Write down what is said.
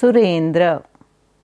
Surendra.